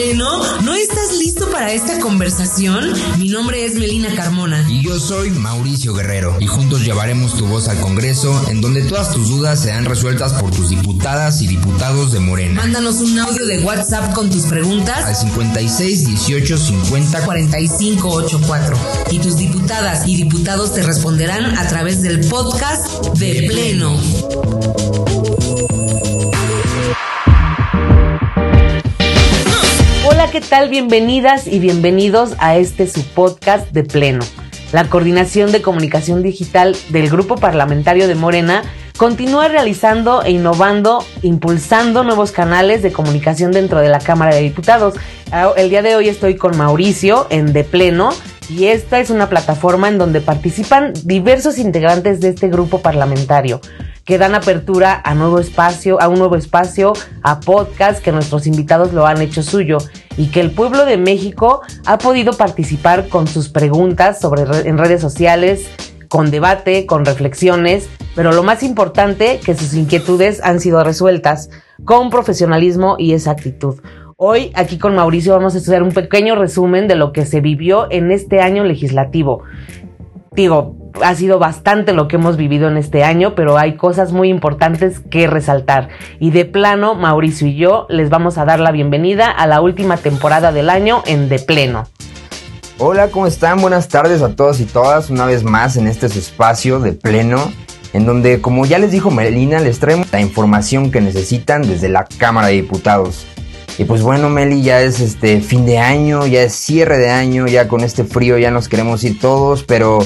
pleno? ¿No estás listo para esta conversación? Mi nombre es Melina Carmona. Y yo soy Mauricio Guerrero. Y juntos llevaremos tu voz al Congreso, en donde todas tus dudas serán resueltas por tus diputadas y diputados de Morena. Mándanos un audio de WhatsApp con tus preguntas al 56 18 50 45 84. Y tus diputadas y diputados te responderán a través del podcast de Pleno. ¿Qué tal? Bienvenidas y bienvenidos a este su podcast de Pleno. La Coordinación de Comunicación Digital del Grupo Parlamentario de Morena continúa realizando e innovando, impulsando nuevos canales de comunicación dentro de la Cámara de Diputados. Ah, el día de hoy estoy con Mauricio en De Pleno y esta es una plataforma en donde participan diversos integrantes de este grupo parlamentario que dan apertura a nuevo espacio, a un nuevo espacio, a podcast que nuestros invitados lo han hecho suyo y que el pueblo de México ha podido participar con sus preguntas sobre en redes sociales, con debate, con reflexiones, pero lo más importante que sus inquietudes han sido resueltas con profesionalismo y exactitud. Hoy aquí con Mauricio vamos a estudiar un pequeño resumen de lo que se vivió en este año legislativo. Digo, ha sido bastante lo que hemos vivido en este año, pero hay cosas muy importantes que resaltar. Y de plano, Mauricio y yo les vamos a dar la bienvenida a la última temporada del año en De Pleno. Hola, ¿cómo están? Buenas tardes a todos y todas, una vez más en este espacio de Pleno, en donde, como ya les dijo Melina, les traemos la información que necesitan desde la Cámara de Diputados. Y pues bueno, Meli, ya es este fin de año, ya es cierre de año, ya con este frío ya nos queremos ir todos, pero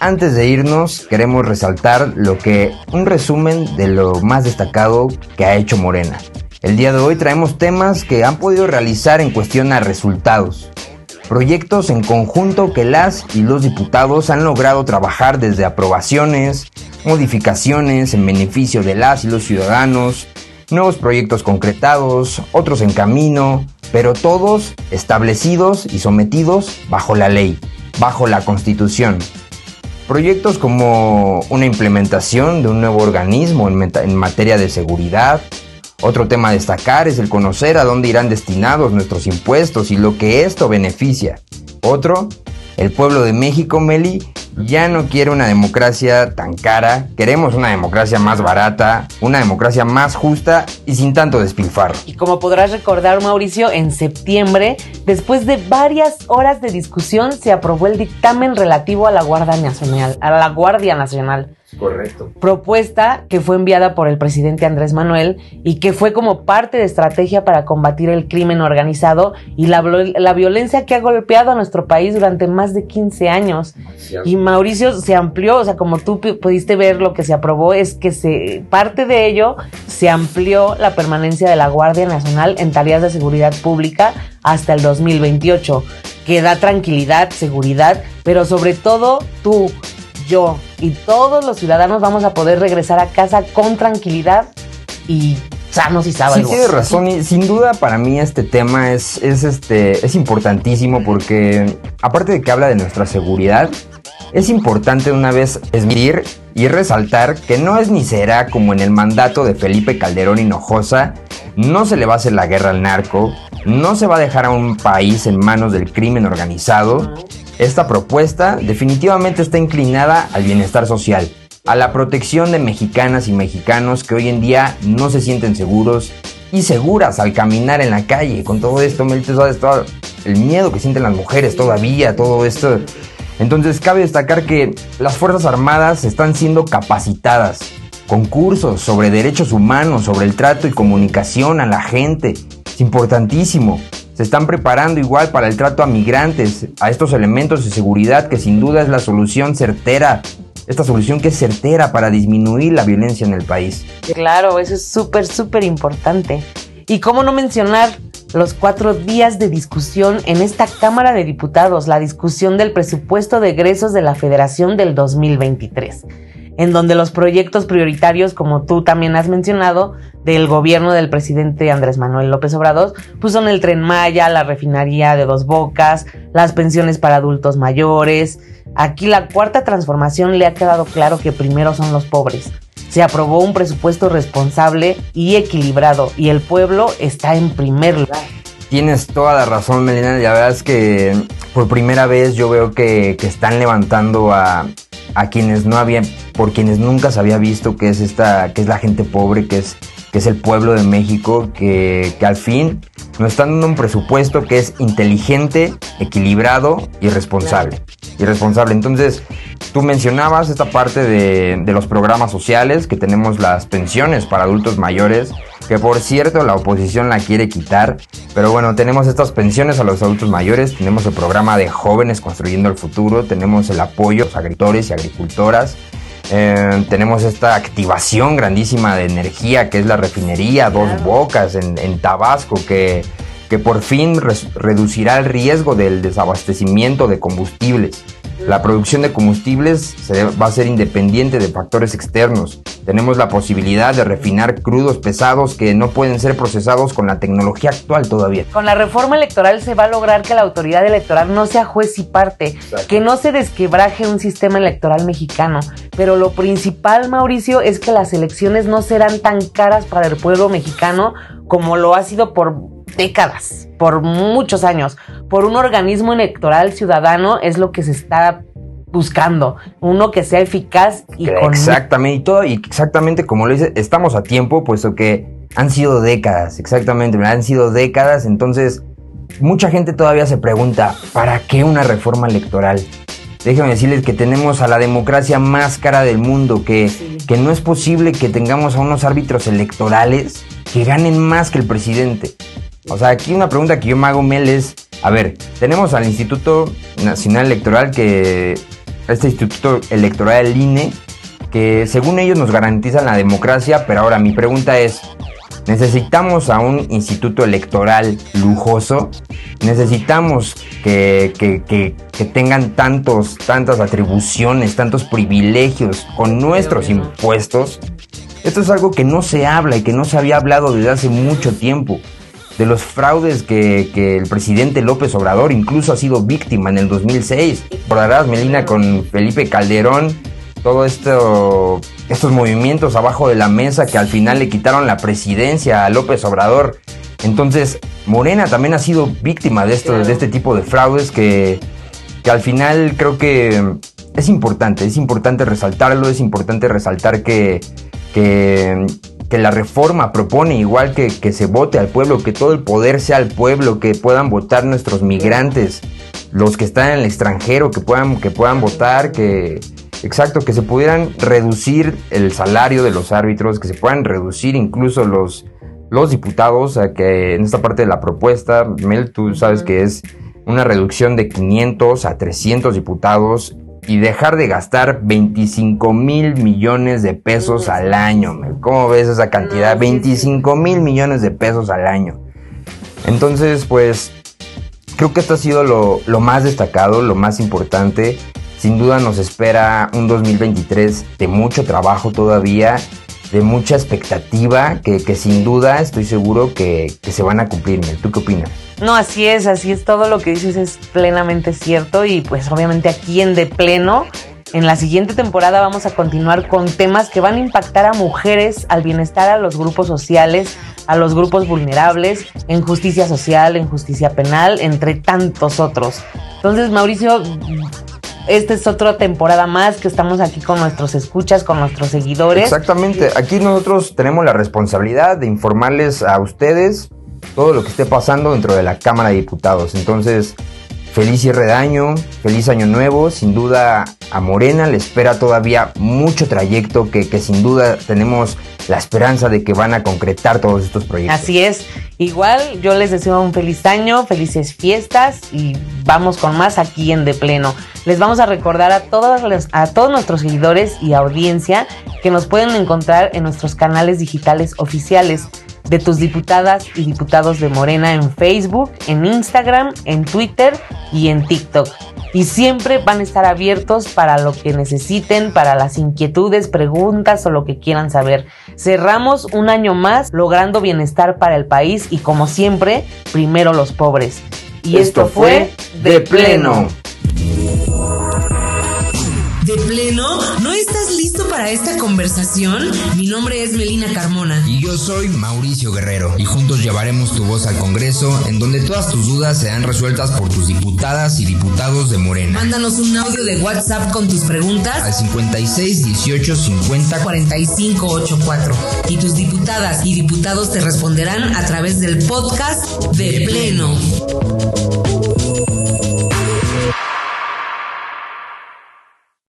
antes de irnos, queremos resaltar lo que un resumen de lo más destacado que ha hecho Morena. El día de hoy traemos temas que han podido realizar en cuestión a resultados. Proyectos en conjunto que las y los diputados han logrado trabajar desde aprobaciones, modificaciones en beneficio de las y los ciudadanos, nuevos proyectos concretados, otros en camino, pero todos establecidos y sometidos bajo la ley, bajo la constitución. Proyectos como una implementación de un nuevo organismo en, materia de seguridad. Otro tema a destacar es el conocer a dónde irán destinados nuestros impuestos y lo que esto beneficia. Otro, el pueblo de México, Meli, ya no quiere una democracia tan cara, queremos una democracia más barata, una democracia más justa y sin tanto despilfarro. Y como podrás recordar, Mauricio, en septiembre, después de varias horas de discusión, se aprobó el dictamen relativo a la Guardia Nacional, a la Guardia Nacional. Correcto. Propuesta que fue enviada por el presidente Andrés Manuel y que fue como parte de estrategia para combatir el crimen organizado y la, la violencia que ha golpeado a nuestro país durante más de 15 años. Y Mauricio se amplió, o sea, como tú pudiste ver lo que se aprobó es que se parte de ello se amplió la permanencia de la Guardia Nacional en tareas de seguridad pública hasta el 2028, que da tranquilidad, seguridad, pero sobre todo tú yo y todos los ciudadanos vamos a poder regresar a casa con tranquilidad y sanos y sábados. Sí, tienes razón y sin duda para mí este tema es, es, este, es importantísimo porque aparte de que habla de nuestra seguridad, es importante una vez esmirir y resaltar que no es ni será como en el mandato de Felipe Calderón Hinojosa, no se le va a hacer la guerra al narco, no se va a dejar a un país en manos del crimen organizado, esta propuesta definitivamente está inclinada al bienestar social, a la protección de mexicanas y mexicanos que hoy en día no se sienten seguros y seguras al caminar en la calle. Con todo esto, todo el miedo que sienten las mujeres todavía, todo esto. Entonces cabe destacar que las Fuerzas Armadas están siendo capacitadas con cursos sobre derechos humanos, sobre el trato y comunicación a la gente. Es importantísimo se están preparando igual para el trato a migrantes, a estos elementos de seguridad que sin duda es la solución certera, esta solución que es certera para disminuir la violencia en el país. Claro, eso es súper, súper importante. Y cómo no mencionar los cuatro días de discusión en esta Cámara de Diputados, la discusión del presupuesto de egresos de la Federación del 2023 en donde los proyectos prioritarios, como tú también has mencionado, del gobierno del presidente Andrés Manuel López Obrador, pues son el tren Maya, la refinería de dos bocas, las pensiones para adultos mayores. Aquí la cuarta transformación le ha quedado claro que primero son los pobres. Se aprobó un presupuesto responsable y equilibrado y el pueblo está en primer lugar. Tienes toda la razón, Melina. La verdad es que por primera vez yo veo que, están levantando a, a quienes no habían, por quienes nunca se había visto que es esta, que es la gente pobre, que es, que es el pueblo de México, que, que al fin nos están dando un presupuesto que es inteligente, equilibrado y responsable. Y responsable. Entonces, tú mencionabas esta parte de, de los programas sociales, que tenemos las pensiones para adultos mayores, que por cierto la oposición la quiere quitar, pero bueno, tenemos estas pensiones a los adultos mayores, tenemos el programa de jóvenes construyendo el futuro, tenemos el apoyo a los agricultores y agricultoras, eh, tenemos esta activación grandísima de energía que es la refinería Dos Bocas en, en Tabasco, que, que por fin res- reducirá el riesgo del desabastecimiento de combustibles. La producción de combustibles se va a ser independiente de factores externos. Tenemos la posibilidad de refinar crudos pesados que no pueden ser procesados con la tecnología actual todavía. Con la reforma electoral se va a lograr que la autoridad electoral no sea juez y parte, que no se desquebraje un sistema electoral mexicano. Pero lo principal, Mauricio, es que las elecciones no serán tan caras para el pueblo mexicano como lo ha sido por décadas, por muchos años. Por un organismo electoral ciudadano es lo que se está buscando, uno que sea eficaz y con Exactamente, y todo, y exactamente como lo dice, estamos a tiempo, puesto que han sido décadas, exactamente, han sido décadas, entonces mucha gente todavía se pregunta, ¿para qué una reforma electoral? Déjenme decirles que tenemos a la democracia más cara del mundo, que, que no es posible que tengamos a unos árbitros electorales que ganen más que el presidente. O sea, aquí una pregunta que yo me hago, Mel, es, a ver, tenemos al Instituto Nacional Electoral que, este Instituto Electoral, el INE, que según ellos nos garantizan la democracia, pero ahora mi pregunta es, ¿necesitamos a un instituto electoral lujoso? ¿Necesitamos que, que- que- que tengan tantos, tantas atribuciones, tantos privilegios con nuestros impuestos? Esto es algo que no se habla y que no se había hablado desde hace mucho tiempo. De los fraudes que, que el presidente López Obrador incluso ha sido víctima en el 2006. Recordarás, Melina, con Felipe Calderón, todo esto, estos movimientos abajo de la mesa que al final le quitaron la presidencia a López Obrador. Entonces, Morena también ha sido víctima de, esto, de este tipo de fraudes que, que al final creo que es importante, es importante resaltarlo, es importante resaltar que, que, que la reforma propone igual que, que se vote al pueblo, que todo el poder sea al pueblo, que puedan votar nuestros migrantes, los que están en el extranjero, que puedan, que puedan votar, que... Exacto, que se pudieran reducir el salario de los árbitros, que se puedan reducir incluso los, los diputados, a que en esta parte de la propuesta, Mel, tú sabes que es una reducción de 500 a 300 diputados y dejar de gastar 25 mil millones de pesos al año. ¿Cómo ves esa cantidad? 25 mil millones de pesos al año. Entonces, pues, creo que esto ha sido lo, lo más destacado, lo más importante. Sin duda nos espera un 2023 de mucho trabajo todavía, de mucha expectativa, que, que sin duda estoy seguro que, que se van a cumplir. ¿Tú qué opinas? No, así es, así es. Todo lo que dices es plenamente cierto y pues obviamente aquí en De Pleno, en la siguiente temporada vamos a continuar con temas que van a impactar a mujeres, al bienestar, a los grupos sociales, a los grupos vulnerables, en justicia social, en justicia penal, entre tantos otros. Entonces, Mauricio, esta es otra temporada más que estamos aquí con nuestros escuchas, con nuestros seguidores. Exactamente, aquí nosotros tenemos la responsabilidad de informarles a ustedes todo lo que esté pasando dentro de la Cámara de Diputados. Entonces, feliz cierre de año, feliz año nuevo, sin duda a Morena le espera todavía mucho trayecto que, que sin duda tenemos la esperanza de que van a concretar todos estos proyectos. Así es. Igual yo les deseo un feliz año, felices fiestas y vamos con más aquí en De Pleno. Les vamos a recordar a todos, los- a todos nuestros seguidores y audiencia que nos pueden encontrar en nuestros canales digitales oficiales de tus diputadas y diputados de Morena en Facebook, en Instagram, en Twitter y en TikTok. Y siempre van a estar abiertos para lo que necesiten, para las inquietudes, preguntas o lo que quieran saber. Cerramos un año más logrando bienestar para el país y como siempre, primero los pobres. Y esto, fue De Pleno. De pleno, ¿no para esta conversación. Mi nombre es Melina Carmona. Y yo soy Mauricio Guerrero. Y juntos llevaremos tu voz al Congreso, en donde todas tus dudas serán resueltas por tus diputadas y diputados de Morena. Mándanos un audio de WhatsApp con tus preguntas al 56 18 50 45 84. Y tus diputadas y diputados te responderán a través del podcast de Pleno.